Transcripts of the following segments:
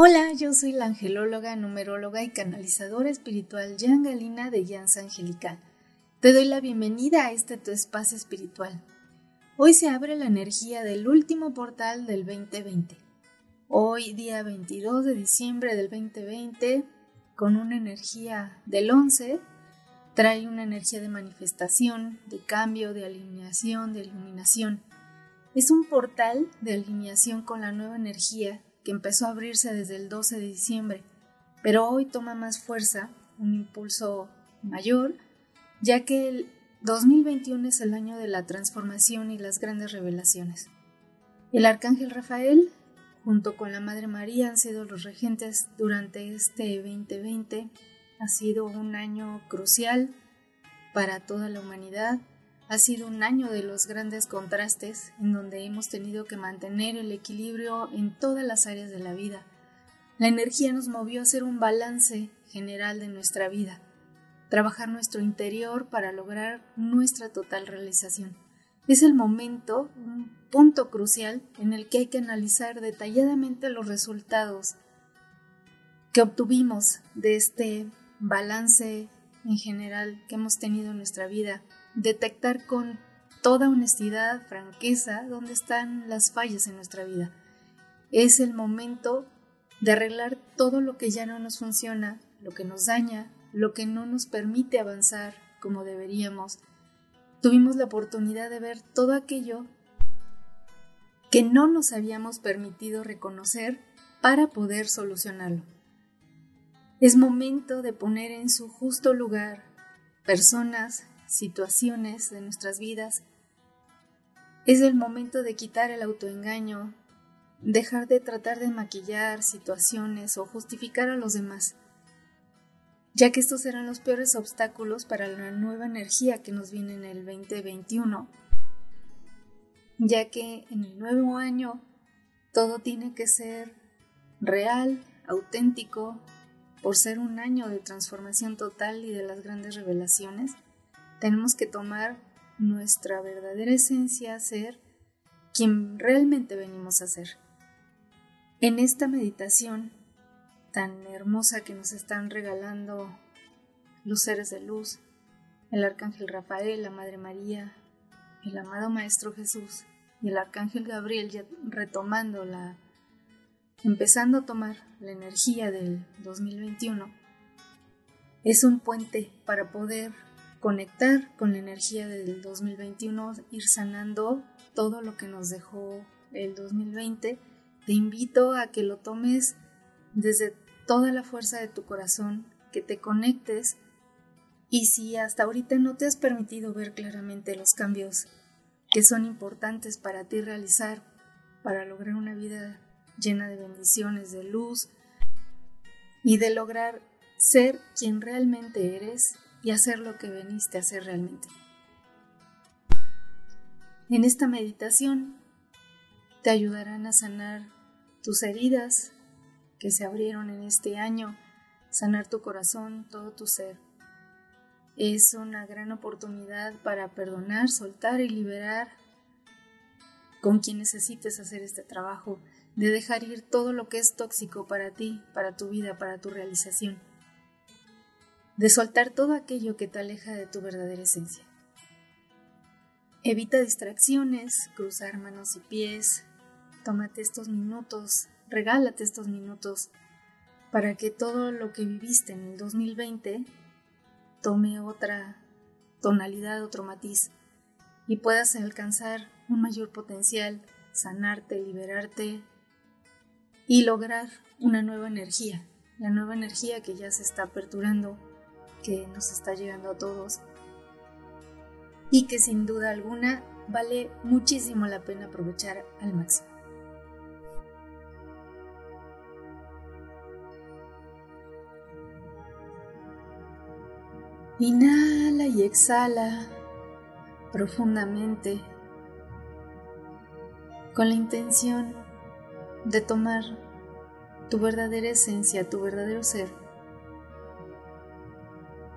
Hola, yo soy la angelóloga, numeróloga y canalizadora espiritual Jan Galina de Guianza Angelical. Te doy la bienvenida a este tu espacio espiritual. Hoy se abre la energía del último portal del 2020. Hoy, día 22 de diciembre del 2020, con una energía del 11, trae una energía de manifestación, de cambio, de alineación, de iluminación. Es un portal de alineación con la nueva energía que empezó a abrirse desde el 12 de diciembre, pero hoy toma más fuerza, un impulso mayor, ya que el 2021 es el año de la transformación y las grandes revelaciones. El arcángel Rafael, junto con la Madre María, han sido los regentes durante este 2020. Ha sido un año crucial para toda la humanidad. Ha sido un año de los grandes contrastes en donde hemos tenido que mantener el equilibrio en todas las áreas de la vida. La energía nos movió a hacer un balance general de nuestra vida trabajar nuestro interior para lograr nuestra total realización. Es el momento, un punto crucial en el que hay que analizar detalladamente los resultados que obtuvimos de este balance en general que hemos tenido en nuestra vida, detectar con toda honestidad, franqueza, dónde están las fallas en nuestra vida. Es el momento de arreglar todo lo que ya no nos funciona, lo que nos daña, lo que no nos permite avanzar como deberíamos, tuvimos la oportunidad de ver todo aquello que no nos habíamos permitido reconocer para poder solucionarlo. Es momento de poner en su justo lugar personas, situaciones de nuestras vidas. Es el momento de quitar el autoengaño, dejar de tratar de maquillar situaciones o justificar a los demás ya que estos serán los peores obstáculos para la nueva energía que nos viene en el 2021, ya que en el nuevo año todo tiene que ser real, auténtico, por ser un año de transformación total y de las grandes revelaciones, tenemos que tomar nuestra verdadera esencia, ser quien realmente venimos a ser. En esta meditación tan hermosa que nos están regalando los seres de luz, el Arcángel Rafael, la Madre María, el amado Maestro Jesús y el Arcángel Gabriel ya retomando la, empezando a tomar la energía del 2021, es un puente para poder conectar con la energía del 2021, ir sanando todo lo que nos dejó el 2020. Te invito a que lo tomes desde toda la fuerza de tu corazón, que te conectes y si hasta ahorita no te has permitido ver claramente los cambios que son importantes para ti realizar, para lograr una vida llena de bendiciones, de luz y de lograr ser quien realmente eres y hacer lo que veniste a hacer realmente. En esta meditación te ayudarán a sanar tus heridas, que se abrieron en este año, sanar tu corazón, todo tu ser. Es una gran oportunidad para perdonar, soltar y liberar con quien necesites hacer este trabajo, de dejar ir todo lo que es tóxico para ti, para tu vida, para tu realización, de soltar todo aquello que te aleja de tu verdadera esencia. Evita distracciones, cruzar manos y pies, tómate estos minutos regálate estos minutos para que todo lo que viviste en el 2020 tome otra tonalidad, otro matiz y puedas alcanzar un mayor potencial, sanarte, liberarte y lograr una nueva energía, la nueva energía que ya se está aperturando, que nos está llegando a todos y que sin duda alguna vale muchísimo la pena aprovechar al máximo. Inhala y exhala profundamente con la intención de tomar tu verdadera esencia, tu verdadero ser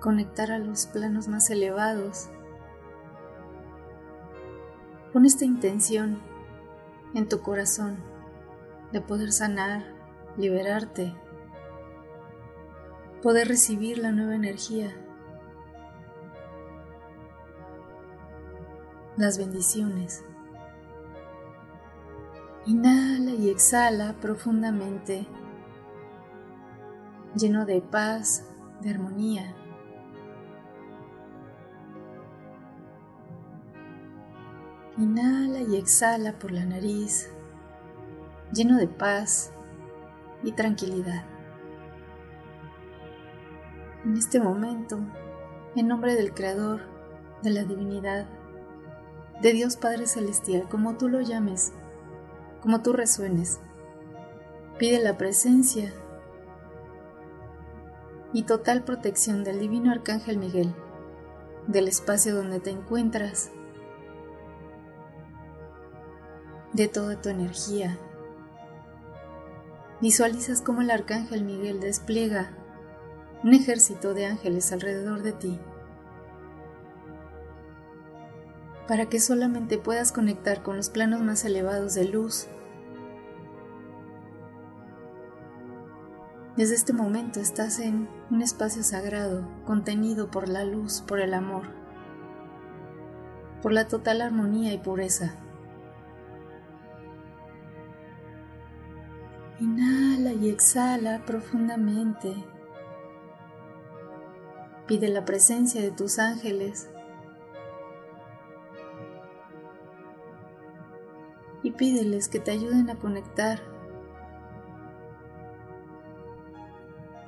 conectar a los planos más elevados. Pon esta intención en tu corazón de poder sanar, liberarte, poder recibir la nueva energía, las bendiciones. Inhala y exhala profundamente, lleno de paz, de armonía. Inhala y exhala por la nariz, lleno de paz y tranquilidad. En este momento, en nombre del Creador, de la Divinidad, de Dios Padre Celestial, como tú lo llames, como tú resuenes. Pide la presencia y total protección del Divino Arcángel Miguel, del espacio donde te encuentras, de toda tu energía. Visualizas cómo el Arcángel Miguel despliega un ejército de ángeles alrededor de ti para que solamente puedas conectar con los planos más elevados de luz. Desde este momento estás en un espacio sagrado, contenido por la luz, por el amor, por la total armonía y pureza. Inhala y exhala profundamente. Pide la presencia de tus ángeles y pídeles que te ayuden a conectar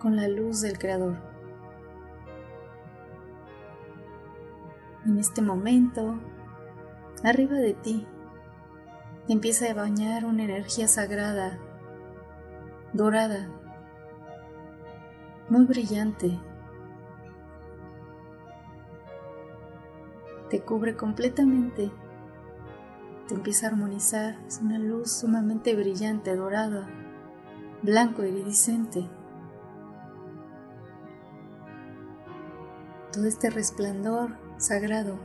con la luz del Creador. En este momento, arriba de ti, empieza a bañar una energía sagrada, dorada, muy brillante. Te cubre completamente te empieza a armonizar. Es una luz sumamente brillante, dorada, blanco, iridiscente. Todo este resplandor sagrado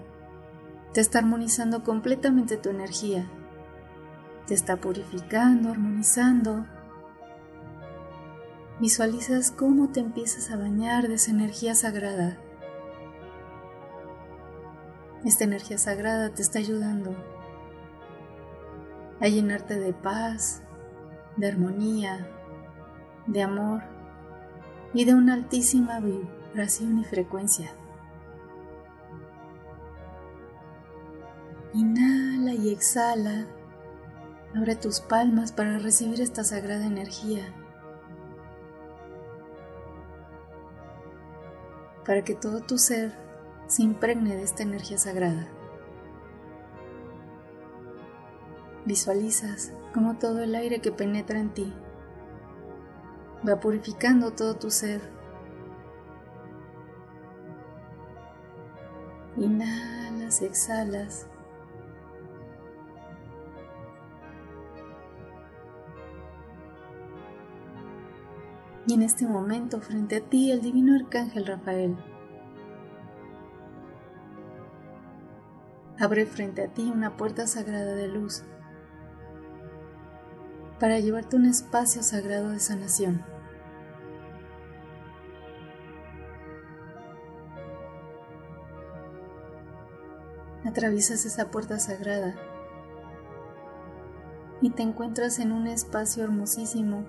te está armonizando completamente tu energía. Te está purificando, armonizando. Visualizas cómo te empiezas a bañar de esa energía sagrada. Esta energía sagrada te está ayudando a llenarte de paz, de armonía, de amor y de una altísima vibración y frecuencia. Inhala y exhala. Abre tus palmas para recibir esta sagrada energía. Para que todo tu ser se impregne de esta energía sagrada. Visualizas como todo el aire que penetra en ti va purificando todo tu ser. Inhalas, exhalas. Y en este momento frente a ti el divino arcángel Rafael abre frente a ti una puerta sagrada de luz para llevarte a un espacio sagrado de sanación. Atraviesas esa puerta sagrada y te encuentras en un espacio hermosísimo,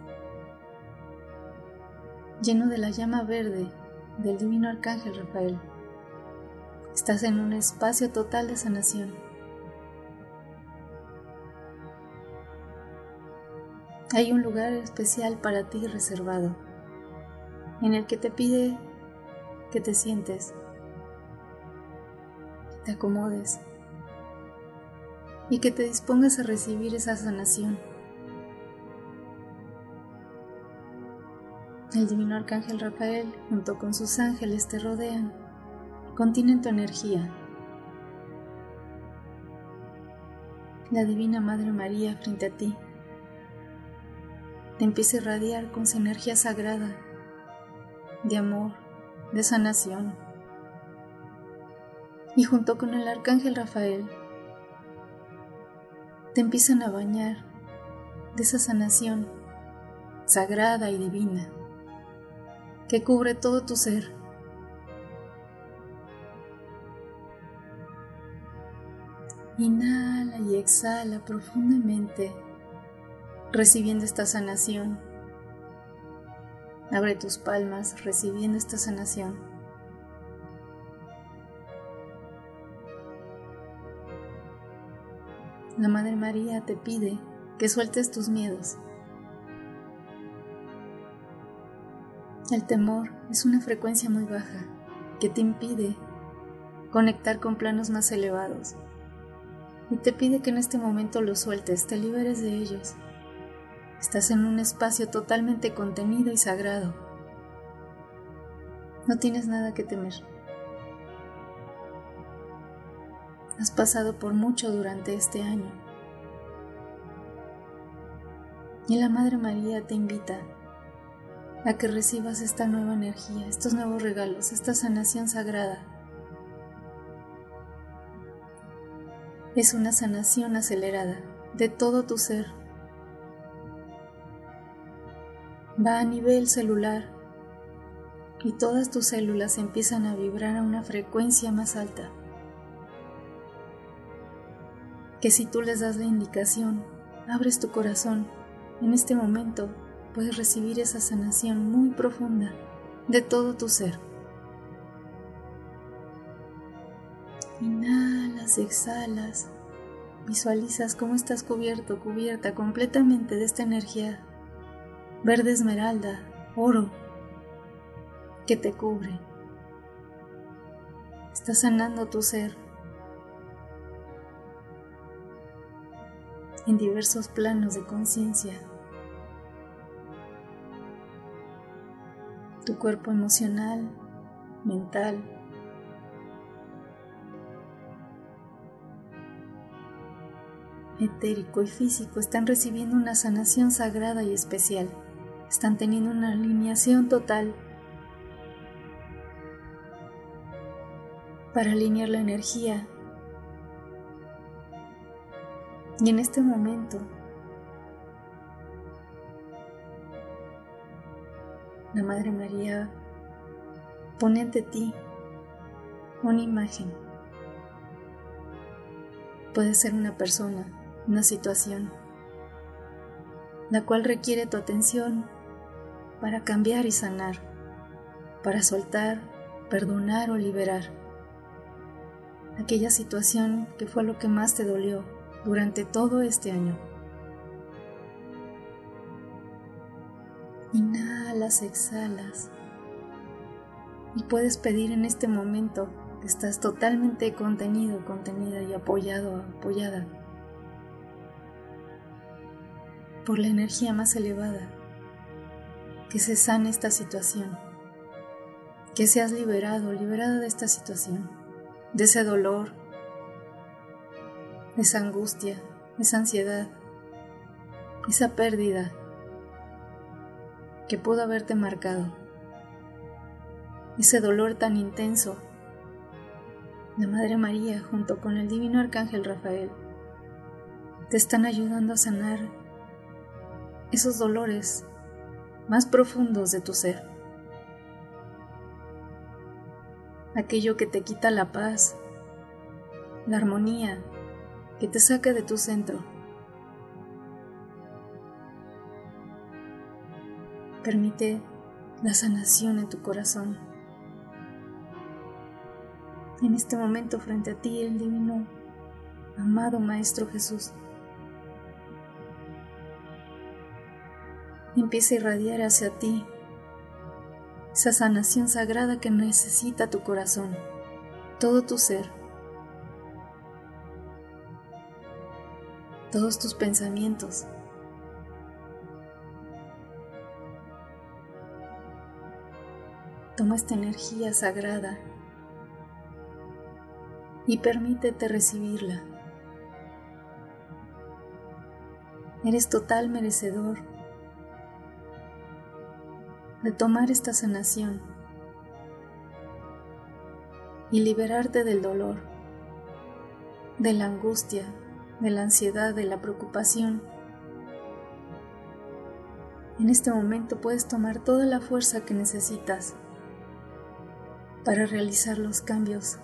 lleno de la llama verde del divino arcángel Rafael. Estás en un espacio total de sanación. Hay un lugar especial para ti reservado, en el que te pide que te sientes, te acomodes y que te dispongas a recibir esa sanación. El divino arcángel Rafael junto con sus ángeles te rodean contienen tu energía. La Divina Madre María frente a ti te empieza a irradiar con su energía sagrada de amor, de sanación. Y junto con el Arcángel Rafael te empiezan a bañar de esa sanación sagrada y divina que cubre todo tu ser. Inhala y exhala profundamente, recibiendo esta sanación. Abre tus palmas recibiendo esta sanación. La Madre María te pide que sueltes tus miedos. El temor es una frecuencia muy baja que te impide conectar con planos más elevados y te pide que en este momento los sueltes, te liberes de ellos. Estás en un espacio totalmente contenido y sagrado. No tienes nada que temer. Has pasado por mucho durante este año. Y la Madre María te invita a que recibas esta nueva energía, estos nuevos regalos, esta sanación sagrada es una sanación acelerada de todo tu ser. Va a nivel celular y todas tus células empiezan a vibrar a una frecuencia más alta. Que si tú les das la indicación, abres tu corazón, en este momento puedes recibir esa sanación muy profunda de todo tu ser. Inhalas, exhalas, visualizas cómo estás cubierto, cubierta completamente de esta energía verde esmeralda, oro, que te cubre. Estás sanando tu ser en diversos planos de conciencia. Tu cuerpo emocional, mental, etérico y físico están recibiendo una sanación sagrada y especial. Están teniendo una alineación total para alinear la energía. Y en este momento, la Madre María pone ante ti una imagen. Puede ser una persona, una situación, la cual requiere tu atención para cambiar y sanar, para soltar, perdonar o liberar aquella situación que fue lo que más te dolió durante todo este año. Exhalas y puedes pedir en este momento que estás totalmente contenido, contenida y apoyado, apoyada por la energía más elevada, que se sane esta situación, que seas liberado, liberada de esta situación, de ese dolor, de esa angustia, de esa ansiedad, esa pérdida que pudo haberte marcado, ese dolor tan intenso. La Madre María junto con el Divino Arcángel Rafael te están ayudando a sanar esos dolores más profundos de tu ser. Aquello que te quita la paz, la armonía, que te saca de tu centro. Permite la sanación en tu corazón. En este momento frente a ti el divino, amado Maestro Jesús, empieza a irradiar hacia ti esa sanación sagrada que necesita tu corazón, todo tu ser, todos tus pensamientos. Toma esta energía sagrada y permítete recibirla. Eres total merecedor de tomar esta sanación y liberarte del dolor, de la angustia, de la ansiedad, de la preocupación. En este momento puedes tomar toda la fuerza que necesitas para realizar los cambios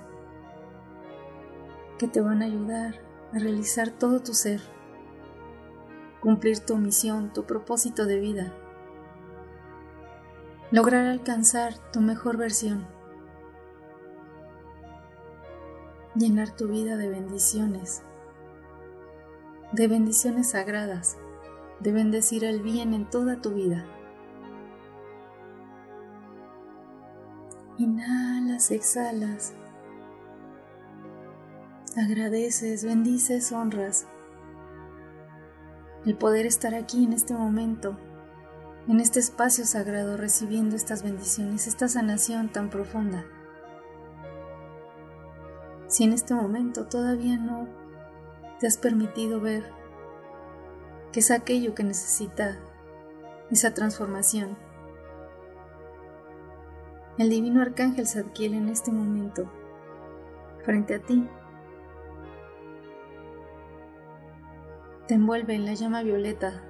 que te van a ayudar a realizar todo tu ser, cumplir tu misión, tu propósito de vida, lograr alcanzar tu mejor versión, llenar tu vida de bendiciones, de bendiciones sagradas, de bendecir el bien en toda tu vida. Inhalas, exhalas. Agradeces, bendices, honras el poder estar aquí en este momento, en este espacio sagrado, recibiendo estas bendiciones, esta sanación tan profunda. Si en este momento todavía no te has permitido ver que es aquello que necesita esa transformación, el divino arcángel Zadkiel en este momento, frente a ti, te envuelve en la llama violeta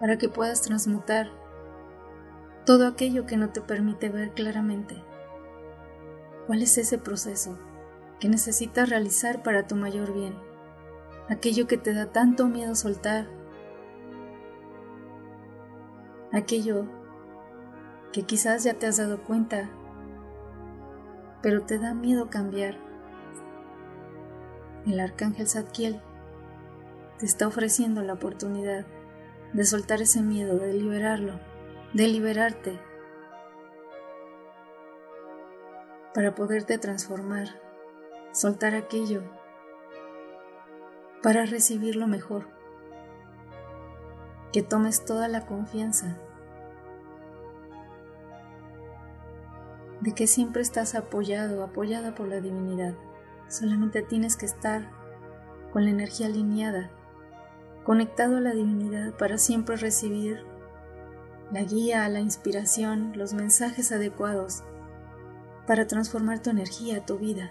para que puedas transmutar todo aquello que no te permite ver claramente. ¿Cuál es ese proceso que necesitas realizar para tu mayor bien? Aquello que te da tanto miedo soltar, aquello que quizás ya te has dado cuenta, pero te da miedo cambiar. El arcángel Zadkiel te está ofreciendo la oportunidad de soltar ese miedo, de liberarlo, de liberarte para poderte transformar, soltar aquello para recibir lo mejor, que tomes toda la confianza de que siempre estás apoyado, apoyada por la divinidad. Solamente tienes que estar con la energía alineada conectado a la divinidad para siempre recibir la guía, la inspiración, los mensajes adecuados para transformar tu energía, tu vida,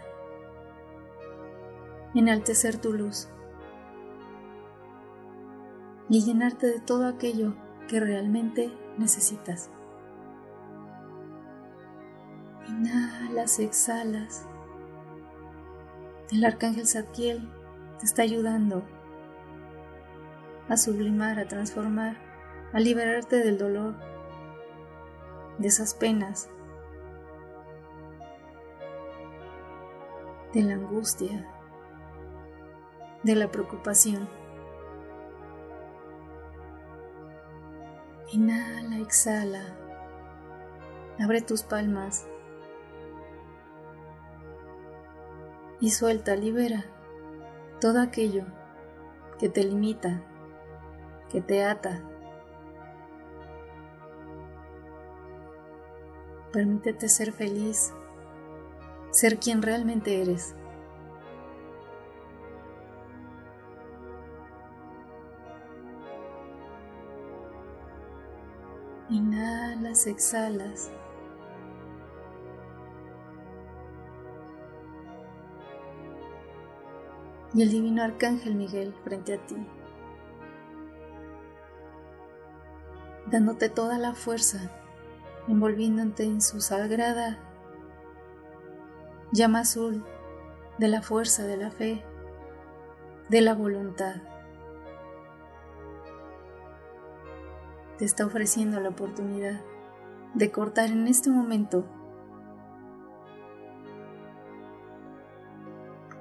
enaltecer tu luz y llenarte de todo aquello que realmente necesitas. Inhalas, exhalas. El arcángel Zadkiel te está ayudando a sublimar, a transformar, a liberarte del dolor, de esas penas, de la angustia, de la preocupación. Inhala, exhala. Abre tus palmas y suelta, libera todo aquello que te limita, que te ata. Permítete ser feliz, ser quien realmente eres. Inhalas, exhalas. Y el divino arcángel Miguel frente a ti. dándote toda la fuerza, envolviéndote en su sagrada llama azul de la fuerza, de la fe, de la voluntad. Te está ofreciendo la oportunidad de cortar en este momento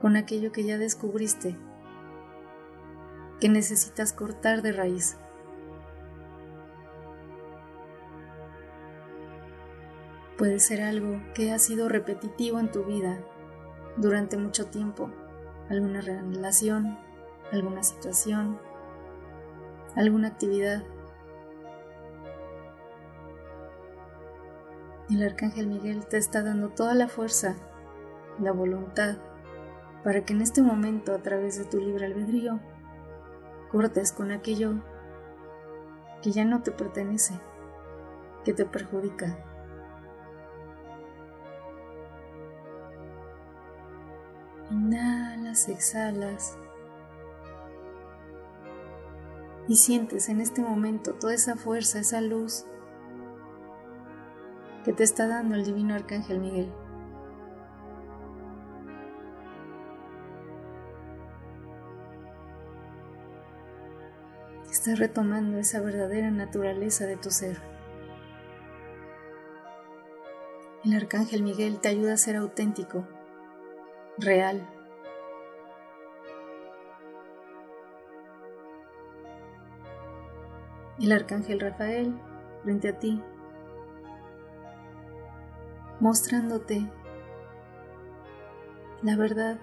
con aquello que ya descubriste que necesitas cortar de raíz. Puede ser algo que ha sido repetitivo en tu vida durante mucho tiempo, alguna relación, alguna situación, alguna actividad. El arcángel Miguel te está dando toda la fuerza, la voluntad para que en este momento, a través de tu libre albedrío, cortes con aquello que ya no te pertenece, que te perjudica. Inhalas, exhalas. Y sientes en este momento toda esa fuerza, esa luz que te está dando el divino arcángel Miguel. Estás retomando esa verdadera naturaleza de tu ser. El arcángel Miguel te ayuda a ser auténtico, real. El arcángel Rafael frente a ti, mostrándote la verdad,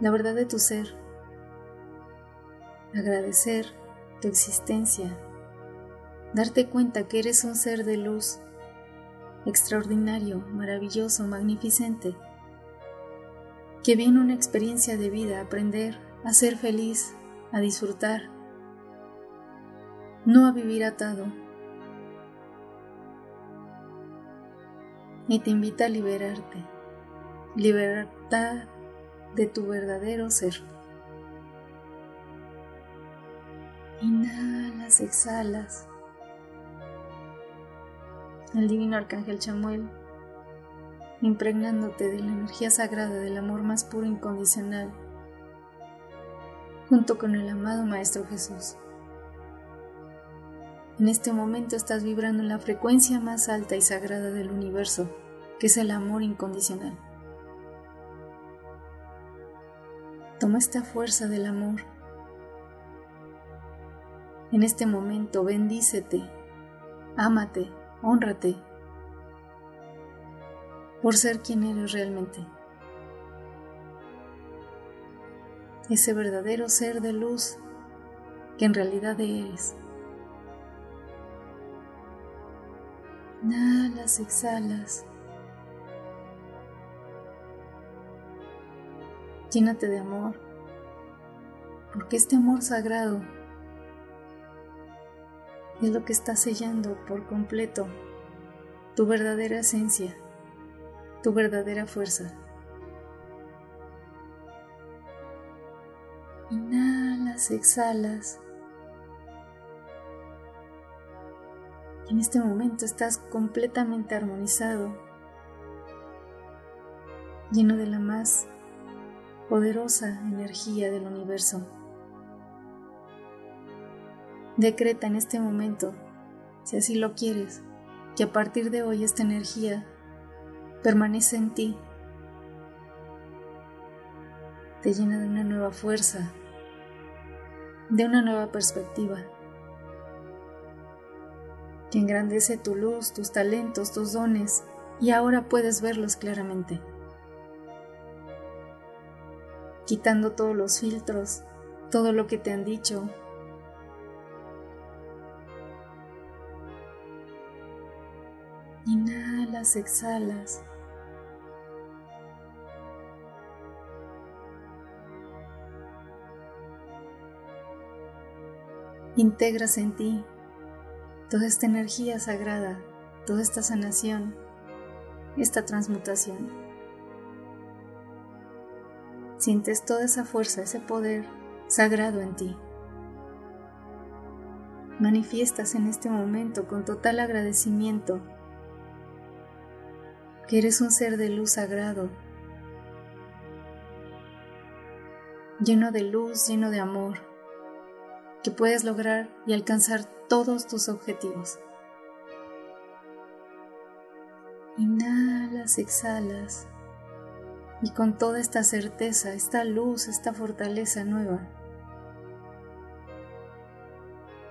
la verdad de tu ser agradecer tu existencia, darte cuenta que eres un ser de luz extraordinario, maravilloso, magnificente, que viene una experiencia de vida, aprender a ser feliz, a disfrutar, no a vivir atado. Y te invita a liberarte, libertad de tu verdadero ser. Inhalas, exhalas. El divino arcángel Chamuel, impregnándote de la energía sagrada del amor más puro e incondicional, junto con el amado Maestro Jesús. En este momento estás vibrando en la frecuencia más alta y sagrada del universo, que es el amor incondicional. Toma esta fuerza del amor en este momento bendícete, ámate, honrate por ser quien eres realmente. Ese verdadero ser de luz que en realidad eres. Inhalas, exhalas. Llénate de amor, porque este amor sagrado es lo que está sellando por completo tu verdadera esencia, tu verdadera fuerza. Inhalas, exhalas. En este momento estás completamente armonizado, lleno de la más poderosa energía del universo. Decreta en este momento, si así lo quieres, que a partir de hoy esta energía permanece en ti, te llena de una nueva fuerza, de una nueva perspectiva, que engrandece tu luz, tus talentos, tus dones, y ahora puedes verlos claramente, quitando todos los filtros, todo lo que te han dicho, Inhalas, exhalas. Integras en ti toda esta energía sagrada, toda esta sanación, esta transmutación. Sientes toda esa fuerza, ese poder sagrado en ti. Manifiestas en este momento con total agradecimiento que eres un ser de luz sagrado, lleno de luz, lleno de amor, que puedes lograr y alcanzar todos tus objetivos. Inhalas, exhalas y con toda esta certeza, esta luz, esta fortaleza nueva,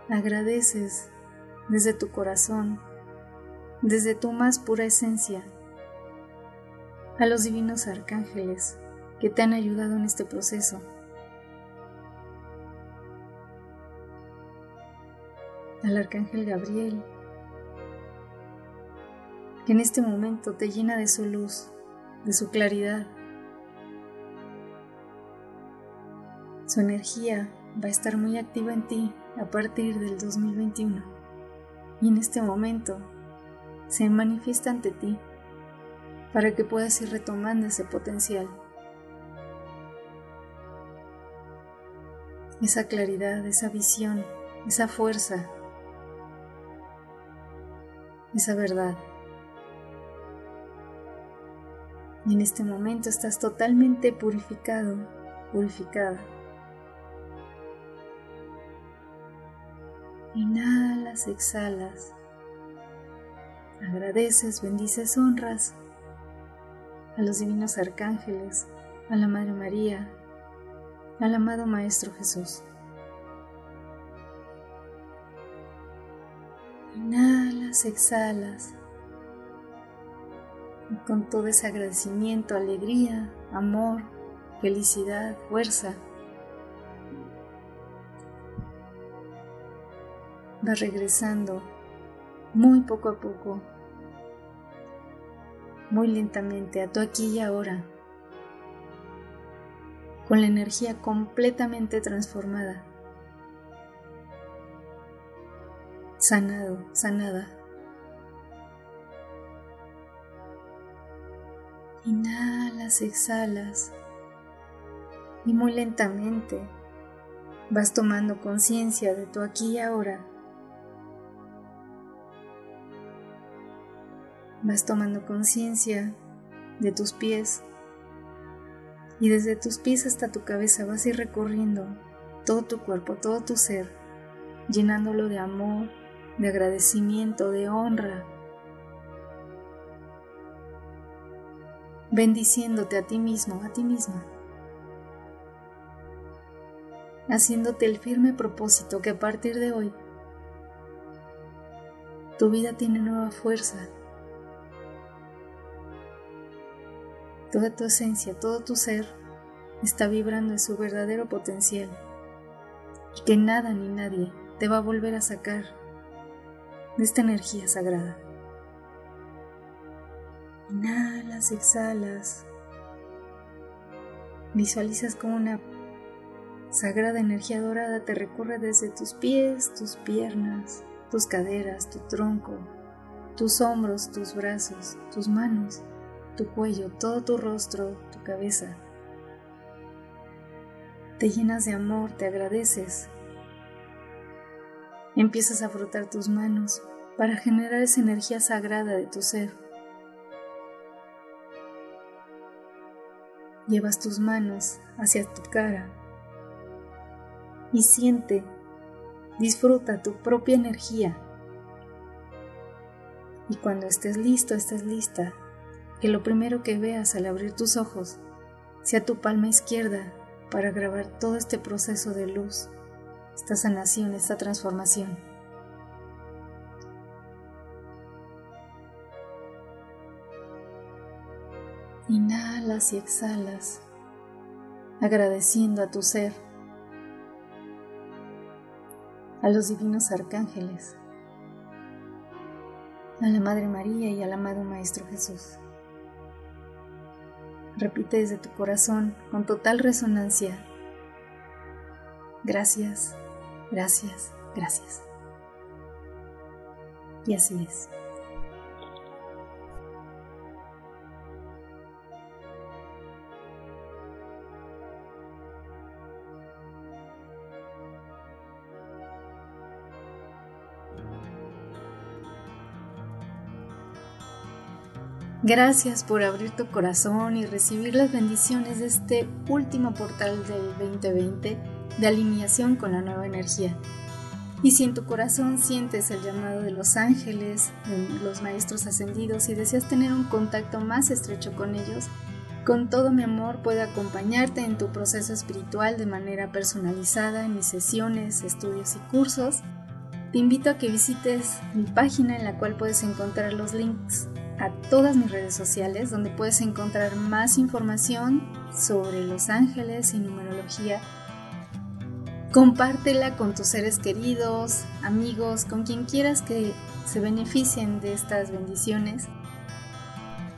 agradeces desde tu corazón, desde tu más pura esencia a los divinos arcángeles que te han ayudado en este proceso. Al arcángel Gabriel, que en este momento te llena de su luz, de su claridad, Su energía va a estar muy activa en ti a partir del 2021 y en este momento se manifiesta ante ti para que puedas ir retomando ese potencial. Esa claridad, esa visión, esa fuerza, esa verdad. Y en este momento estás totalmente purificado, purificada. Inhalas, exhalas. Agradeces, bendices, honras a los divinos arcángeles, a la Madre María, al amado Maestro Jesús. Inhalas, exhalas. Y con todo ese agradecimiento, alegría, amor, felicidad, fuerza, vas regresando muy poco a poco, muy lentamente a tu aquí y ahora, con la energía completamente transformada, sanado, sanada. Inhalas, exhalas y muy lentamente vas tomando conciencia de tu aquí y ahora. Vas tomando conciencia de tus pies. Y desde tus pies hasta tu cabeza vas a ir recorriendo todo tu cuerpo, todo tu ser, llenándolo de amor, de agradecimiento, de honra, bendiciéndote a ti mismo, a ti misma, haciéndote el firme propósito que a partir de hoy tu vida tiene nueva fuerza, Toda tu esencia, todo tu ser está vibrando en su verdadero potencial y que nada ni nadie te va a volver a sacar de esta energía sagrada. Inhalas, exhalas. Visualizas como una sagrada energía dorada te recorre desde tus pies, tus piernas, tus caderas, tu tronco, tus hombros, tus brazos, tus manos tu cuello, todo tu rostro, tu cabeza. Te llenas de amor, te agradeces. Empiezas a frotar tus manos para generar esa energía sagrada de tu ser. Llevas tus manos hacia tu cara y siente, disfruta tu propia energía. Y cuando estés listo, estés lista, que lo primero que veas al abrir tus ojos sea tu palma izquierda para grabar todo este proceso de luz, esta sanación, esta transformación. Inhalas y exhalas, agradeciendo a tu ser, a los divinos arcángeles, a la Madre María y al amado Maestro Jesús. Repite desde tu corazón con total resonancia. Gracias, gracias, gracias. Y así es. Gracias por abrir tu corazón y recibir las bendiciones de este último portal del 2020 de alineación con la nueva energía. Y si en tu corazón sientes el llamado de los ángeles, de los maestros ascendidos y deseas tener un contacto más estrecho con ellos, con todo mi amor puedo acompañarte en tu proceso espiritual de manera personalizada en mis sesiones, estudios y cursos. Te invito a que visites mi página en la cual puedes encontrar los links a todas mis redes sociales donde puedes encontrar más información sobre los ángeles y numerología. Compártela con tus seres queridos, amigos, con quien quieras que se beneficien de estas bendiciones.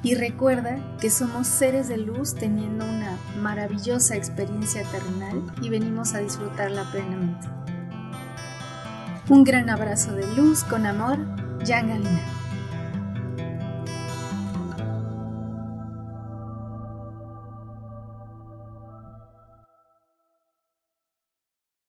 y recuerda que somos seres de luz teniendo una maravillosa experiencia terrenal y venimos a disfrutarla plenamente. Un gran abrazo de luz con amor, Jan Galina.